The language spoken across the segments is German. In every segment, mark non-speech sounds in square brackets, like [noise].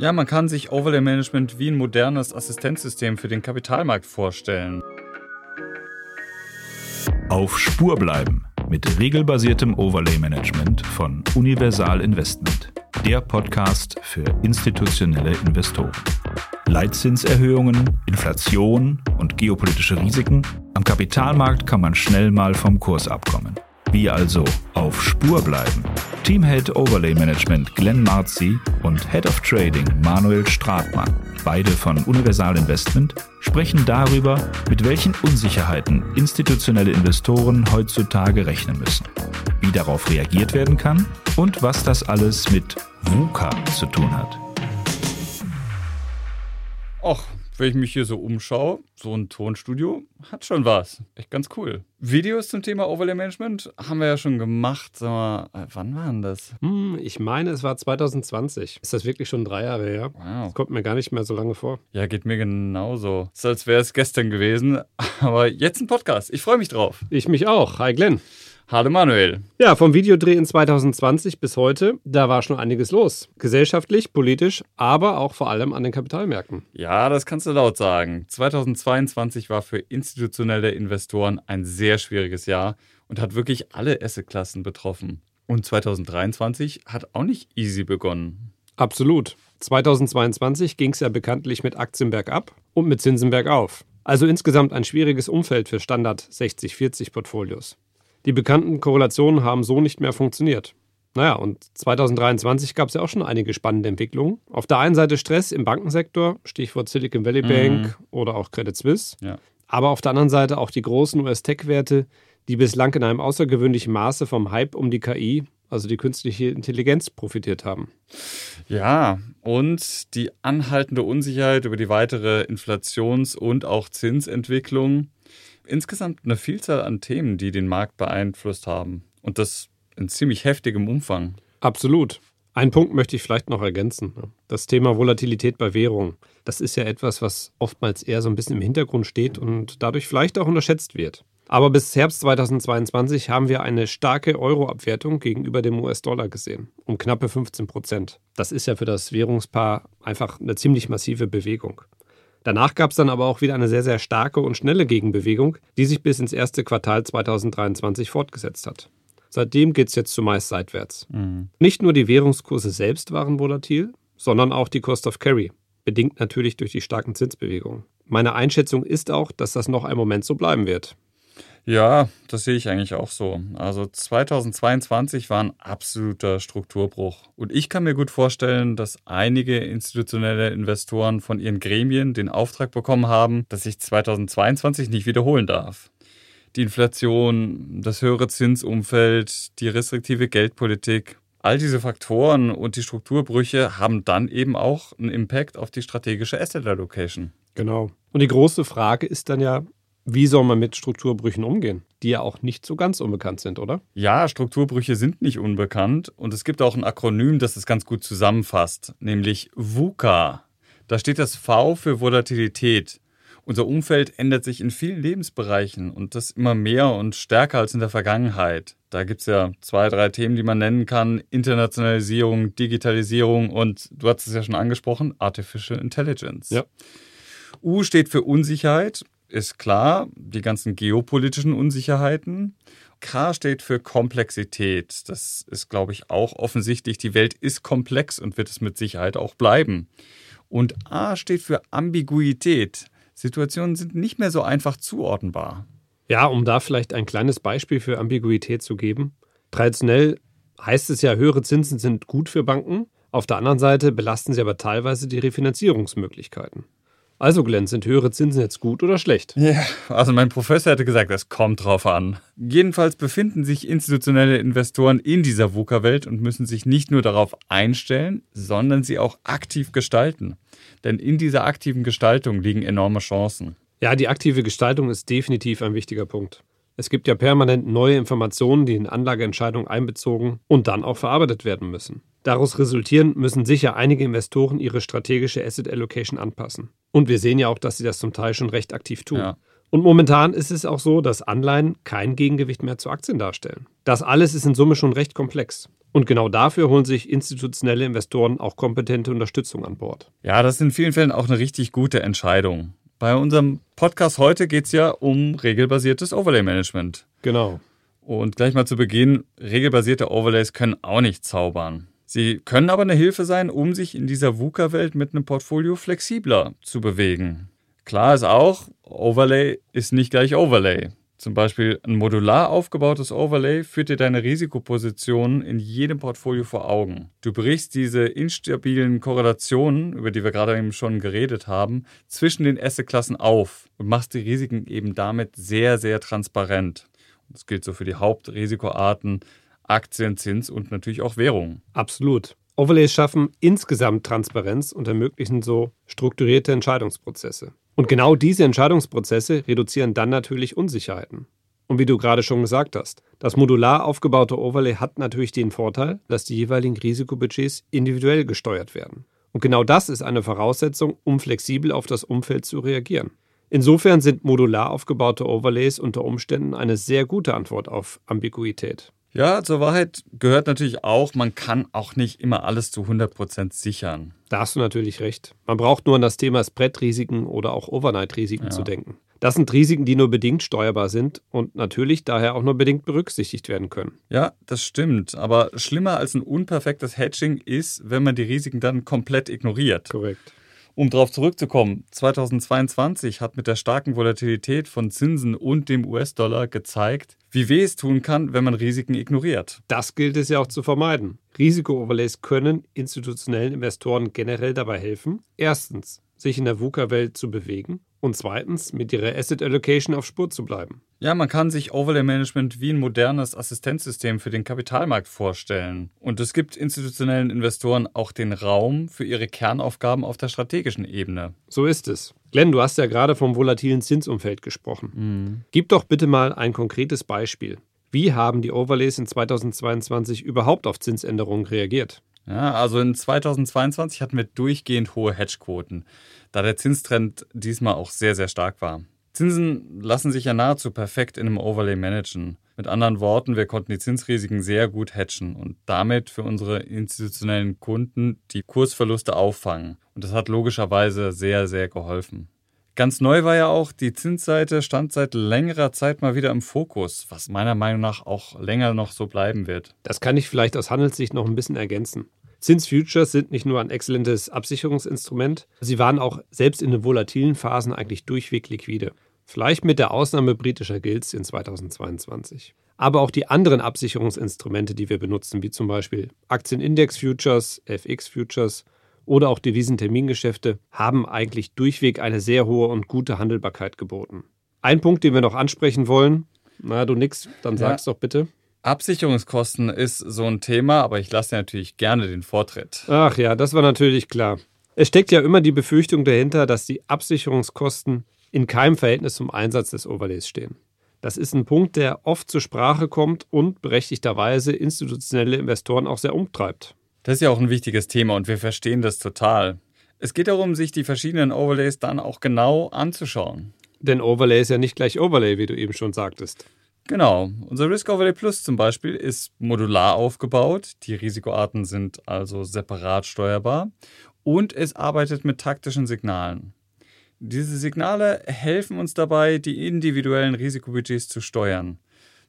Ja, man kann sich Overlay Management wie ein modernes Assistenzsystem für den Kapitalmarkt vorstellen. Auf Spur bleiben mit regelbasiertem Overlay Management von Universal Investment, der Podcast für institutionelle Investoren. Leitzinserhöhungen, Inflation und geopolitische Risiken. Am Kapitalmarkt kann man schnell mal vom Kurs abkommen. Wie also auf Spur bleiben? Teamhead Overlay Management Glenn Marzi und Head of Trading Manuel Stratmann, beide von Universal Investment, sprechen darüber, mit welchen Unsicherheiten institutionelle Investoren heutzutage rechnen müssen, wie darauf reagiert werden kann und was das alles mit VUCA zu tun hat. Och, wenn ich mich hier so umschaue, so ein Tonstudio hat schon was. Echt ganz cool. Videos zum Thema Overlay Management haben wir ja schon gemacht. Sag mal, äh, wann waren das? Hm, ich meine, es war 2020. Ist das wirklich schon drei Jahre her? Wow. Das kommt mir gar nicht mehr so lange vor. Ja, geht mir genauso. Ist, als wäre es gestern gewesen. [laughs] Aber jetzt ein Podcast. Ich freue mich drauf. Ich mich auch. Hi Glenn. Hallo Manuel. Ja, vom Videodreh in 2020 bis heute, da war schon einiges los. Gesellschaftlich, politisch, aber auch vor allem an den Kapitalmärkten. Ja, das kannst du laut sagen. 2022 war für institutionelle Investoren ein sehr schwieriges Jahr und hat wirklich alle Assetklassen betroffen. Und 2023 hat auch nicht easy begonnen. Absolut. 2022 ging es ja bekanntlich mit Aktien bergab und mit Zinsen bergauf. Also insgesamt ein schwieriges Umfeld für Standard 60-40 Portfolios. Die bekannten Korrelationen haben so nicht mehr funktioniert. Naja, und 2023 gab es ja auch schon einige spannende Entwicklungen. Auf der einen Seite Stress im Bankensektor, Stichwort Silicon Valley Bank Mhm. oder auch Credit Suisse. Ja. Aber auf der anderen Seite auch die großen US-Tech-Werte, die bislang in einem außergewöhnlichen Maße vom Hype um die KI, also die künstliche Intelligenz, profitiert haben. Ja, und die anhaltende Unsicherheit über die weitere Inflations- und auch Zinsentwicklung. Insgesamt eine Vielzahl an Themen, die den Markt beeinflusst haben. Und das in ziemlich heftigem Umfang. Absolut. Einen Punkt möchte ich vielleicht noch ergänzen. Das Thema Volatilität bei Währungen. Das ist ja etwas, was oftmals eher so ein bisschen im Hintergrund steht und dadurch vielleicht auch unterschätzt wird. Aber bis Herbst 2022 haben wir eine starke Euro-Abwertung gegenüber dem US-Dollar gesehen, um knappe 15 Prozent. Das ist ja für das Währungspaar einfach eine ziemlich massive Bewegung. Danach gab es dann aber auch wieder eine sehr, sehr starke und schnelle Gegenbewegung, die sich bis ins erste Quartal 2023 fortgesetzt hat. Seitdem geht es jetzt zumeist seitwärts. Nicht nur die Währungskurse selbst waren volatil, sondern auch die Cost of Carry, bedingt natürlich durch die starken Zinsbewegungen. Meine Einschätzung ist auch, dass das noch einen Moment so bleiben wird. Ja, das sehe ich eigentlich auch so. Also 2022 war ein absoluter Strukturbruch. Und ich kann mir gut vorstellen, dass einige institutionelle Investoren von ihren Gremien den Auftrag bekommen haben, dass sich 2022 nicht wiederholen darf. Die Inflation, das höhere Zinsumfeld, die restriktive Geldpolitik, all diese Faktoren und die Strukturbrüche haben dann eben auch einen Impact auf die strategische Asset Allocation. Genau. Und die große Frage ist dann ja, wie soll man mit Strukturbrüchen umgehen, die ja auch nicht so ganz unbekannt sind, oder? Ja, Strukturbrüche sind nicht unbekannt und es gibt auch ein Akronym, das es ganz gut zusammenfasst, nämlich VUCA. Da steht das V für Volatilität. Unser Umfeld ändert sich in vielen Lebensbereichen und das immer mehr und stärker als in der Vergangenheit. Da gibt es ja zwei, drei Themen, die man nennen kann. Internationalisierung, Digitalisierung und du hast es ja schon angesprochen, Artificial Intelligence. Ja. U steht für Unsicherheit, ist klar, die ganzen geopolitischen Unsicherheiten. K steht für Komplexität. Das ist, glaube ich, auch offensichtlich. Die Welt ist komplex und wird es mit Sicherheit auch bleiben. Und A steht für Ambiguität. Situationen sind nicht mehr so einfach zuordnenbar. Ja, um da vielleicht ein kleines Beispiel für Ambiguität zu geben. Traditionell heißt es ja, höhere Zinsen sind gut für Banken. Auf der anderen Seite belasten sie aber teilweise die Refinanzierungsmöglichkeiten. Also, Glenn, sind höhere Zinsen jetzt gut oder schlecht? Ja, also mein Professor hätte gesagt, das kommt drauf an. Jedenfalls befinden sich institutionelle Investoren in dieser VUCA-Welt und müssen sich nicht nur darauf einstellen, sondern sie auch aktiv gestalten. Denn in dieser aktiven Gestaltung liegen enorme Chancen. Ja, die aktive Gestaltung ist definitiv ein wichtiger Punkt. Es gibt ja permanent neue Informationen, die in Anlageentscheidungen einbezogen und dann auch verarbeitet werden müssen. Daraus resultieren müssen sicher einige Investoren ihre strategische Asset Allocation anpassen. Und wir sehen ja auch, dass sie das zum Teil schon recht aktiv tun. Ja. Und momentan ist es auch so, dass Anleihen kein Gegengewicht mehr zu Aktien darstellen. Das alles ist in Summe schon recht komplex. Und genau dafür holen sich institutionelle Investoren auch kompetente Unterstützung an Bord. Ja, das ist in vielen Fällen auch eine richtig gute Entscheidung. Bei unserem Podcast heute geht es ja um regelbasiertes Overlay-Management. Genau. Und gleich mal zu Beginn, regelbasierte Overlays können auch nicht zaubern. Sie können aber eine Hilfe sein, um sich in dieser VUCA-Welt mit einem Portfolio flexibler zu bewegen. Klar ist auch, Overlay ist nicht gleich Overlay. Zum Beispiel ein modular aufgebautes Overlay führt dir deine Risikopositionen in jedem Portfolio vor Augen. Du brichst diese instabilen Korrelationen, über die wir gerade eben schon geredet haben, zwischen den Assetklassen auf und machst die Risiken eben damit sehr, sehr transparent. Das gilt so für die Hauptrisikoarten Aktien, Zins und natürlich auch Währungen. Absolut. Overlays schaffen insgesamt Transparenz und ermöglichen so strukturierte Entscheidungsprozesse. Und genau diese Entscheidungsprozesse reduzieren dann natürlich Unsicherheiten. Und wie du gerade schon gesagt hast, das modular aufgebaute Overlay hat natürlich den Vorteil, dass die jeweiligen Risikobudgets individuell gesteuert werden. Und genau das ist eine Voraussetzung, um flexibel auf das Umfeld zu reagieren. Insofern sind modular aufgebaute Overlays unter Umständen eine sehr gute Antwort auf Ambiguität. Ja, zur Wahrheit gehört natürlich auch, man kann auch nicht immer alles zu 100% sichern. Da hast du natürlich recht. Man braucht nur an das Thema Spread-Risiken oder auch Overnight-Risiken ja. zu denken. Das sind Risiken, die nur bedingt steuerbar sind und natürlich daher auch nur bedingt berücksichtigt werden können. Ja, das stimmt. Aber schlimmer als ein unperfektes Hedging ist, wenn man die Risiken dann komplett ignoriert. Korrekt. Um darauf zurückzukommen, 2022 hat mit der starken Volatilität von Zinsen und dem US-Dollar gezeigt, wie weh es tun kann, wenn man Risiken ignoriert. Das gilt es ja auch zu vermeiden. Risiko-Overlays können institutionellen Investoren generell dabei helfen, erstens, sich in der VUCA-Welt zu bewegen und zweitens, mit ihrer Asset Allocation auf Spur zu bleiben. Ja, man kann sich Overlay Management wie ein modernes Assistenzsystem für den Kapitalmarkt vorstellen. Und es gibt institutionellen Investoren auch den Raum für ihre Kernaufgaben auf der strategischen Ebene. So ist es. Glenn, du hast ja gerade vom volatilen Zinsumfeld gesprochen. Mhm. Gib doch bitte mal ein konkretes Beispiel. Wie haben die Overlays in 2022 überhaupt auf Zinsänderungen reagiert? Ja, also in 2022 hatten wir durchgehend hohe Hedgequoten, da der Zinstrend diesmal auch sehr, sehr stark war. Zinsen lassen sich ja nahezu perfekt in einem Overlay managen. Mit anderen Worten, wir konnten die Zinsrisiken sehr gut hatchen und damit für unsere institutionellen Kunden die Kursverluste auffangen. Und das hat logischerweise sehr, sehr geholfen. Ganz neu war ja auch, die Zinsseite stand seit längerer Zeit mal wieder im Fokus, was meiner Meinung nach auch länger noch so bleiben wird. Das kann ich vielleicht aus Handelssicht noch ein bisschen ergänzen. Zinsfutures sind nicht nur ein exzellentes Absicherungsinstrument, sie waren auch selbst in den volatilen Phasen eigentlich durchweg liquide. Vielleicht mit der Ausnahme britischer Gilts in 2022. Aber auch die anderen Absicherungsinstrumente, die wir benutzen, wie zum Beispiel Aktienindex-Futures, FX-Futures oder auch Devisentermingeschäfte, haben eigentlich durchweg eine sehr hohe und gute Handelbarkeit geboten. Ein Punkt, den wir noch ansprechen wollen, na, du nix, dann sag's ja. doch bitte. Absicherungskosten ist so ein Thema, aber ich lasse natürlich gerne den Vortritt. Ach ja, das war natürlich klar. Es steckt ja immer die Befürchtung dahinter, dass die Absicherungskosten in keinem Verhältnis zum Einsatz des Overlays stehen. Das ist ein Punkt, der oft zur Sprache kommt und berechtigterweise institutionelle Investoren auch sehr umtreibt. Das ist ja auch ein wichtiges Thema und wir verstehen das total. Es geht darum, sich die verschiedenen Overlays dann auch genau anzuschauen. Denn Overlay ist ja nicht gleich Overlay, wie du eben schon sagtest. Genau. Unser Risk Overlay Plus zum Beispiel ist modular aufgebaut. Die Risikoarten sind also separat steuerbar und es arbeitet mit taktischen Signalen. Diese Signale helfen uns dabei, die individuellen Risikobudgets zu steuern.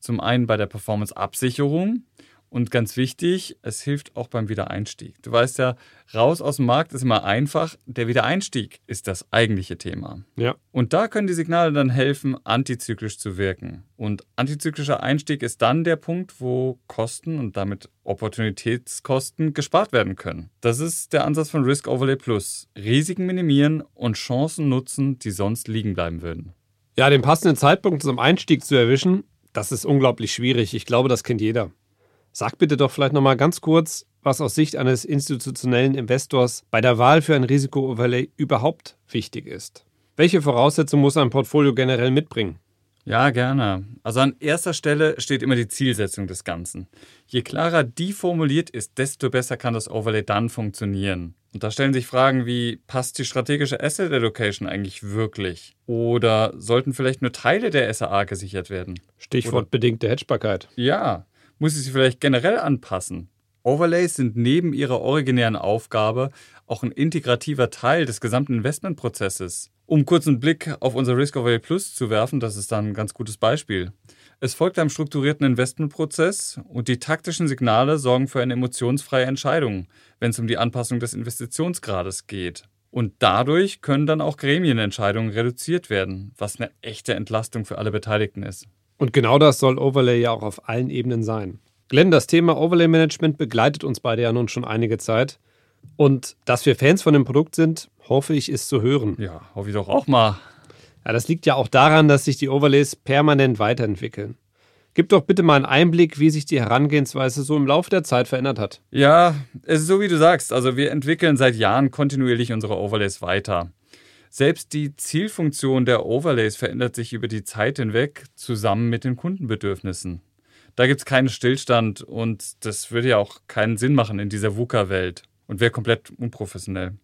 Zum einen bei der Performance-Absicherung und ganz wichtig, es hilft auch beim Wiedereinstieg. Du weißt ja, raus aus dem Markt ist immer einfach. Der Wiedereinstieg ist das eigentliche Thema. Ja. Und da können die Signale dann helfen, antizyklisch zu wirken. Und antizyklischer Einstieg ist dann der Punkt, wo Kosten und damit Opportunitätskosten gespart werden können. Das ist der Ansatz von Risk Overlay Plus. Risiken minimieren und Chancen nutzen, die sonst liegen bleiben würden. Ja, den passenden Zeitpunkt zum Einstieg zu erwischen, das ist unglaublich schwierig. Ich glaube, das kennt jeder. Sag bitte doch vielleicht nochmal ganz kurz, was aus Sicht eines institutionellen Investors bei der Wahl für ein Risiko-Overlay überhaupt wichtig ist. Welche Voraussetzungen muss ein Portfolio generell mitbringen? Ja, gerne. Also an erster Stelle steht immer die Zielsetzung des Ganzen. Je klarer die formuliert ist, desto besser kann das Overlay dann funktionieren. Und da stellen sich Fragen wie, passt die strategische Asset Allocation eigentlich wirklich? Oder sollten vielleicht nur Teile der SAA gesichert werden? Stichwort Oder, bedingte Hedgebarkeit. Ja, muss ich sie vielleicht generell anpassen? Overlays sind neben ihrer originären Aufgabe auch ein integrativer Teil des gesamten Investmentprozesses. Um kurz einen Blick auf unser Risk Overlay Plus zu werfen, das ist dann ein ganz gutes Beispiel. Es folgt einem strukturierten Investmentprozess und die taktischen Signale sorgen für eine emotionsfreie Entscheidung, wenn es um die Anpassung des Investitionsgrades geht. Und dadurch können dann auch Gremienentscheidungen reduziert werden, was eine echte Entlastung für alle Beteiligten ist. Und genau das soll Overlay ja auch auf allen Ebenen sein. Glenn, das Thema Overlay Management begleitet uns beide ja nun schon einige Zeit. Und dass wir Fans von dem Produkt sind, hoffe ich, ist zu hören. Ja, hoffe ich doch auch mal. Ja, das liegt ja auch daran, dass sich die Overlays permanent weiterentwickeln. Gib doch bitte mal einen Einblick, wie sich die Herangehensweise so im Laufe der Zeit verändert hat. Ja, es ist so wie du sagst. Also wir entwickeln seit Jahren kontinuierlich unsere Overlays weiter. Selbst die Zielfunktion der Overlays verändert sich über die Zeit hinweg zusammen mit den Kundenbedürfnissen. Da gibt es keinen Stillstand und das würde ja auch keinen Sinn machen in dieser VUCA-Welt und wäre komplett unprofessionell.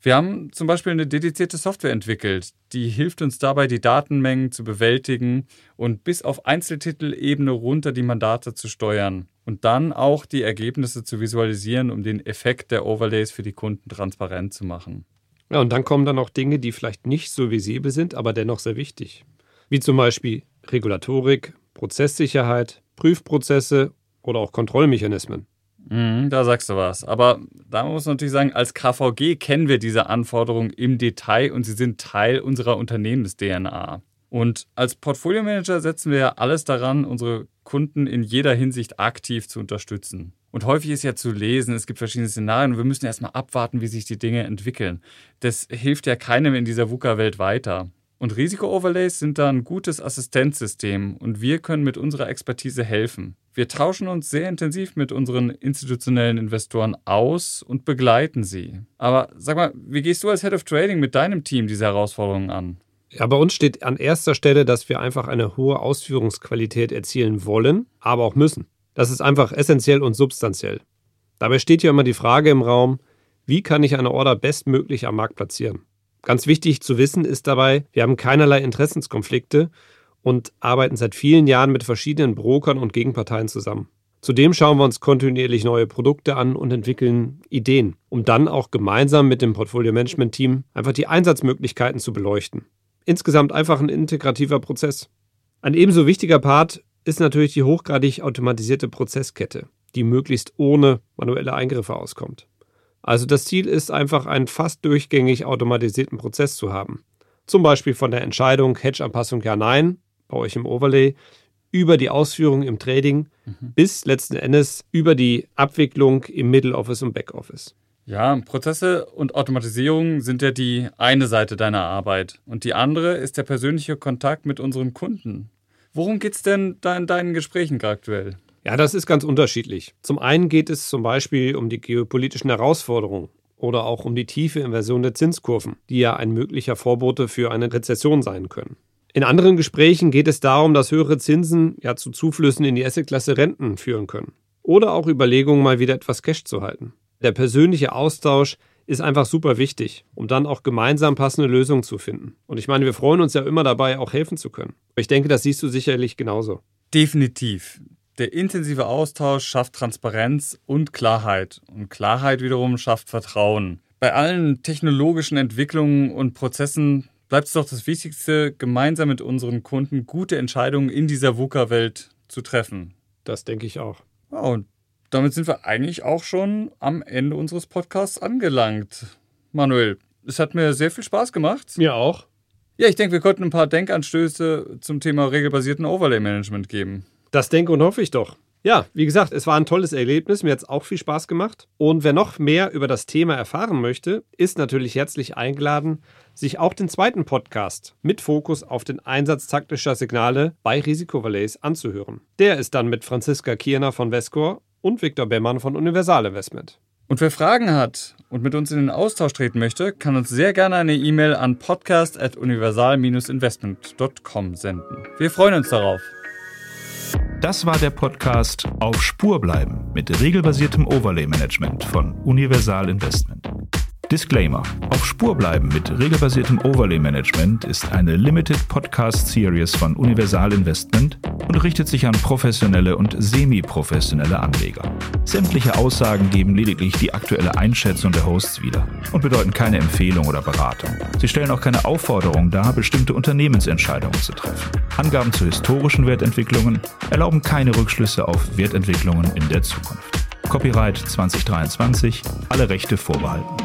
Wir haben zum Beispiel eine dedizierte Software entwickelt, die hilft uns dabei, die Datenmengen zu bewältigen und bis auf Einzeltitelebene runter die Mandate zu steuern und dann auch die Ergebnisse zu visualisieren, um den Effekt der Overlays für die Kunden transparent zu machen. Ja, und dann kommen dann auch Dinge, die vielleicht nicht so visibel sind, aber dennoch sehr wichtig. Wie zum Beispiel Regulatorik, Prozesssicherheit, Prüfprozesse oder auch Kontrollmechanismen. Mhm, da sagst du was. Aber da muss man natürlich sagen, als KVG kennen wir diese Anforderungen im Detail und sie sind Teil unserer Unternehmens-DNA. Und als Portfolio-Manager setzen wir ja alles daran, unsere Kunden in jeder Hinsicht aktiv zu unterstützen. Und häufig ist ja zu lesen, es gibt verschiedene Szenarien und wir müssen erstmal abwarten, wie sich die Dinge entwickeln. Das hilft ja keinem in dieser VUCA-Welt weiter. Und Risiko-Overlays sind da ein gutes Assistenzsystem und wir können mit unserer Expertise helfen. Wir tauschen uns sehr intensiv mit unseren institutionellen Investoren aus und begleiten sie. Aber sag mal, wie gehst du als Head of Trading mit deinem Team diese Herausforderungen an? Ja, bei uns steht an erster Stelle, dass wir einfach eine hohe Ausführungsqualität erzielen wollen, aber auch müssen. Das ist einfach essentiell und substanziell. Dabei steht ja immer die Frage im Raum, wie kann ich eine Order bestmöglich am Markt platzieren? Ganz wichtig zu wissen ist dabei, wir haben keinerlei Interessenskonflikte und arbeiten seit vielen Jahren mit verschiedenen Brokern und Gegenparteien zusammen. Zudem schauen wir uns kontinuierlich neue Produkte an und entwickeln Ideen, um dann auch gemeinsam mit dem Portfolio-Management-Team einfach die Einsatzmöglichkeiten zu beleuchten. Insgesamt einfach ein integrativer Prozess. Ein ebenso wichtiger Part ist natürlich die hochgradig automatisierte Prozesskette, die möglichst ohne manuelle Eingriffe auskommt. Also das Ziel ist einfach einen fast durchgängig automatisierten Prozess zu haben. Zum Beispiel von der Entscheidung Hedge-Anpassung ja-nein bei euch im Overlay über die Ausführung im Trading mhm. bis letzten Endes über die Abwicklung im Middle Office und Backoffice. Ja, Prozesse und Automatisierung sind ja die eine Seite deiner Arbeit und die andere ist der persönliche Kontakt mit unseren Kunden. Worum geht es denn da in deinen Gesprächen aktuell? Ja, das ist ganz unterschiedlich. Zum einen geht es zum Beispiel um die geopolitischen Herausforderungen oder auch um die tiefe Inversion der Zinskurven, die ja ein möglicher Vorbote für eine Rezession sein können. In anderen Gesprächen geht es darum, dass höhere Zinsen ja zu Zuflüssen in die Assetklasse Renten führen können. Oder auch Überlegungen, mal wieder etwas Cash zu halten. Der persönliche Austausch ist einfach super wichtig, um dann auch gemeinsam passende Lösungen zu finden. Und ich meine, wir freuen uns ja immer dabei, auch helfen zu können. Ich denke, das siehst du sicherlich genauso. Definitiv. Der intensive Austausch schafft Transparenz und Klarheit. Und Klarheit wiederum schafft Vertrauen. Bei allen technologischen Entwicklungen und Prozessen bleibt es doch das Wichtigste, gemeinsam mit unseren Kunden gute Entscheidungen in dieser VUCA-Welt zu treffen. Das denke ich auch. Ja, und damit sind wir eigentlich auch schon am Ende unseres Podcasts angelangt. Manuel, es hat mir sehr viel Spaß gemacht. Mir auch. Ja, ich denke, wir konnten ein paar Denkanstöße zum Thema regelbasierten Overlay-Management geben. Das denke und hoffe ich doch. Ja, wie gesagt, es war ein tolles Erlebnis. Mir hat es auch viel Spaß gemacht. Und wer noch mehr über das Thema erfahren möchte, ist natürlich herzlich eingeladen, sich auch den zweiten Podcast mit Fokus auf den Einsatz taktischer Signale bei Risikovalets anzuhören. Der ist dann mit Franziska Kierner von Vescor und Viktor Bemmern von Universal Investment. Und wer Fragen hat und mit uns in den Austausch treten möchte, kann uns sehr gerne eine E-Mail an podcast.universal-investment.com senden. Wir freuen uns darauf. Das war der Podcast Auf Spur bleiben mit regelbasiertem Overlay-Management von Universal Investment. Disclaimer. Auf Spur bleiben mit regelbasiertem Overlay-Management ist eine Limited Podcast Series von Universal Investment und richtet sich an professionelle und semi-professionelle Anleger. Sämtliche Aussagen geben lediglich die aktuelle Einschätzung der Hosts wieder und bedeuten keine Empfehlung oder Beratung. Sie stellen auch keine Aufforderung dar, bestimmte Unternehmensentscheidungen zu treffen. Angaben zu historischen Wertentwicklungen erlauben keine Rückschlüsse auf Wertentwicklungen in der Zukunft. Copyright 2023, alle Rechte vorbehalten.